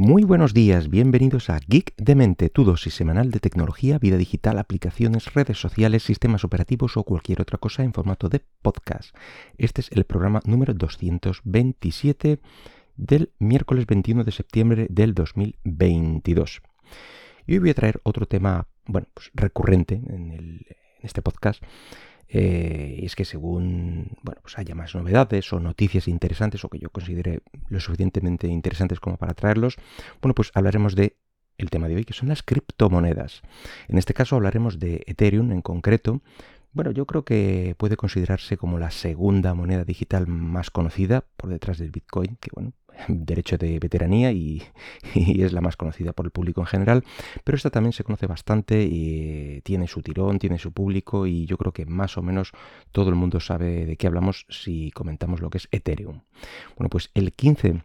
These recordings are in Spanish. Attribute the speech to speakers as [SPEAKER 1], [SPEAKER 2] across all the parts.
[SPEAKER 1] Muy buenos días, bienvenidos a Geek de Mente, tu dosis semanal de tecnología, vida digital, aplicaciones, redes sociales, sistemas operativos o cualquier otra cosa en formato de podcast. Este es el programa número 227 del miércoles 21 de septiembre del 2022. Y hoy voy a traer otro tema, bueno, pues recurrente en, en este podcast, eh, y es que según bueno, pues haya más novedades o noticias interesantes o que yo considere lo suficientemente interesantes como para traerlos, bueno, pues hablaremos de el tema de hoy, que son las criptomonedas. En este caso hablaremos de Ethereum en concreto, bueno, yo creo que puede considerarse como la segunda moneda digital más conocida por detrás del Bitcoin, que bueno, derecho de veteranía y, es la más conocida por el público en general, pero esta también se conoce bastante y tiene su tirón, tiene su público y yo creo que más o menos todo el mundo sabe de qué hablamos si comentamos lo que es Ethereum. Bueno, pues el 15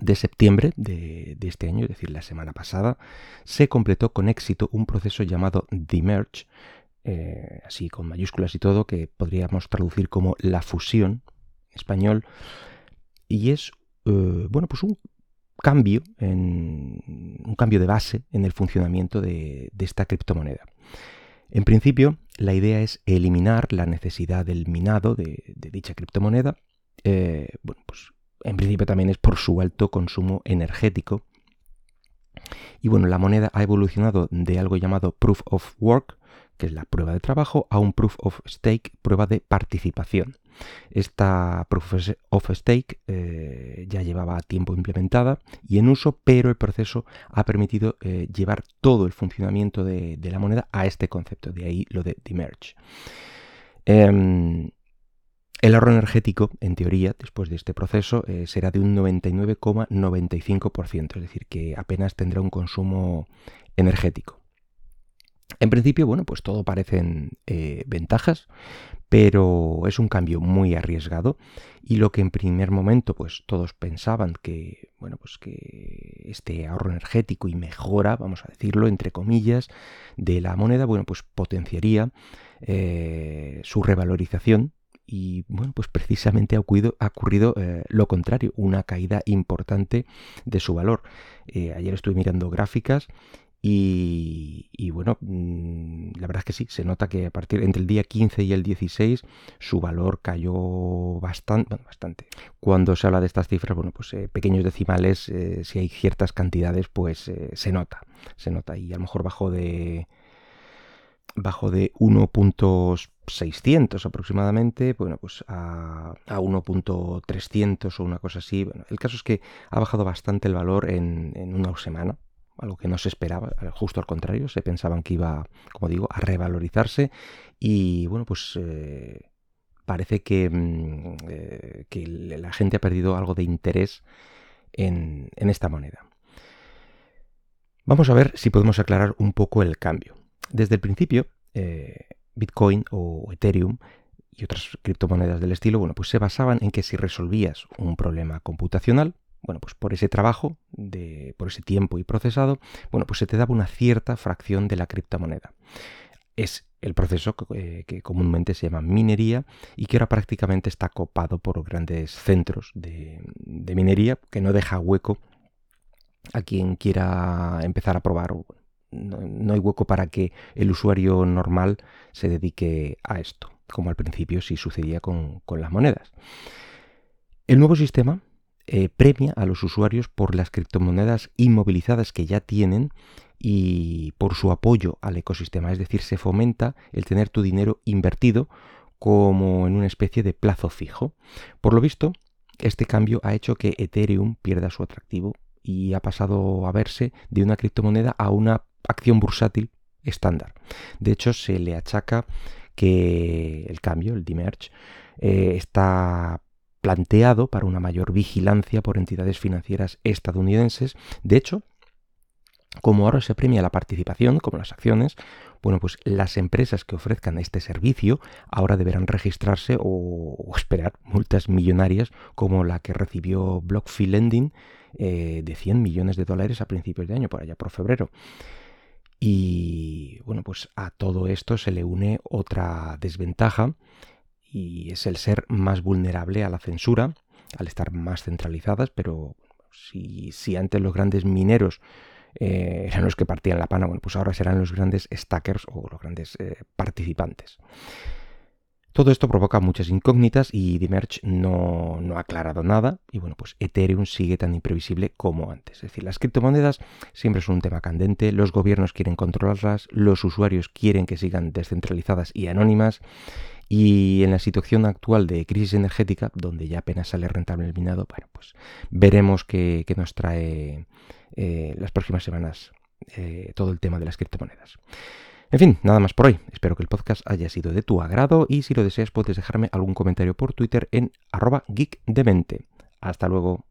[SPEAKER 1] de septiembre de, este año, es decir, la semana pasada, se completó con éxito un proceso llamado Demerge, eh, así con mayúsculas y todo, que podríamos traducir como la fusión español, y es eh, bueno, pues un cambio, en, un cambio de base en el funcionamiento de, esta criptomoneda. En principio, la idea es eliminar la necesidad del minado de, dicha criptomoneda. Eh, bueno, pues en principio también es por su alto consumo energético. Y bueno, la moneda ha evolucionado de algo llamado Proof of Work, que es la prueba de trabajo, a un Proof of Stake, prueba de participación. Esta Proof of Stake eh, ya llevaba tiempo implementada y en uso, pero el proceso ha permitido eh, llevar todo el funcionamiento de, la moneda a este concepto, de ahí lo de demerge. Em, el ahorro energético, en teoría, después de este proceso, eh, será de un 99,95%, es decir, que apenas tendrá un consumo energético. En principio, bueno, pues todo parecen eh, ventajas, pero es un cambio muy arriesgado y lo que en primer momento pues todos pensaban que bueno pues que este ahorro energético y mejora vamos a decirlo entre comillas de la moneda bueno pues potenciaría eh, su revalorización y bueno pues precisamente ha ocurrido, eh, lo contrario una caída importante de su valor. Ayer estuve mirando gráficas y, bueno, mm, la verdad es que sí, se nota que a partir entre el día 15 y el 16 su valor cayó bastante, bastante. Cuando se habla de estas cifras, bueno, pues eh, pequeños decimales, eh, si hay ciertas cantidades, pues eh, se nota, se nota y a lo mejor bajó de bajo de 1.600 aproximadamente, bueno, pues a, a 1.300 o una cosa así. Bueno, el caso es que ha bajado bastante el valor en, en una semana, algo que no se esperaba, eh, justo al contrario, se pensaban que iba, como digo, a revalorizarse y bueno, pues eh, parece que, mm, eh, la gente ha perdido algo de interés en, esta moneda. Vamos a ver si podemos aclarar un poco el cambio. Desde el principio, Bitcoin o Ethereum y otras criptomonedas del estilo, bueno, pues se basaban en que si resolvías un problema computacional, bueno, pues por ese trabajo, de, por ese tiempo y procesado, bueno, pues se te daba una cierta fracción de la criptomoneda. Es el proceso que, eh, comúnmente se llama minería y que ahora prácticamente está copado por grandes centros de, minería que no deja hueco a quien quiera empezar a probar. No, hay hueco para que el usuario normal se dedique a esto, como al principio sí sucedía con, con las monedas. El nuevo sistema eh, premia a los usuarios por las criptomonedas inmovilizadas que ya tienen y por su apoyo al ecosistema. Es decir, se fomenta el tener tu dinero invertido como en una especie de plazo fijo. Por lo visto, este cambio ha hecho que Ethereum pierda su atractivo y ha pasado a verse de una criptomoneda a una acción bursátil estándar. De hecho, se le achaca que el cambio, el demerge, eh, está planteado para una mayor vigilancia por entidades financieras estadounidenses. De hecho, como ahora se premia la participación, como las acciones, bueno, pues las empresas que ofrezcan este servicio ahora deberán registrarse o, esperar multas millonarias como la que recibió BlockFi Lending eh, de 100 millones de dólares a principios de año, por allá por febrero. Y bueno, pues a todo esto se le une otra desventaja y es el ser más vulnerable a la censura, al estar más centralizadas, pero si, si antes los grandes mineros eh, eran los que partían la pana, bueno, pues ahora serán los grandes stackers o los grandes eh, participantes. Todo esto provoca muchas incógnitas y Dimerge no, no, ha aclarado nada y bueno, pues Ethereum sigue tan imprevisible como antes. Es decir, las criptomonedas siempre son un tema candente, los gobiernos quieren controlarlas, los usuarios quieren que sigan descentralizadas y anónimas y en la situación actual de crisis energética, donde ya apenas sale rentable el minado, bueno, pues veremos qué, nos trae eh, las próximas semanas eh, todo el tema de las criptomonedas. En fin, nada más por hoy. Espero que el podcast haya sido de tu agrado y si lo deseas puedes dejarme algún comentario por Twitter en arroba geekdemente. Hasta luego.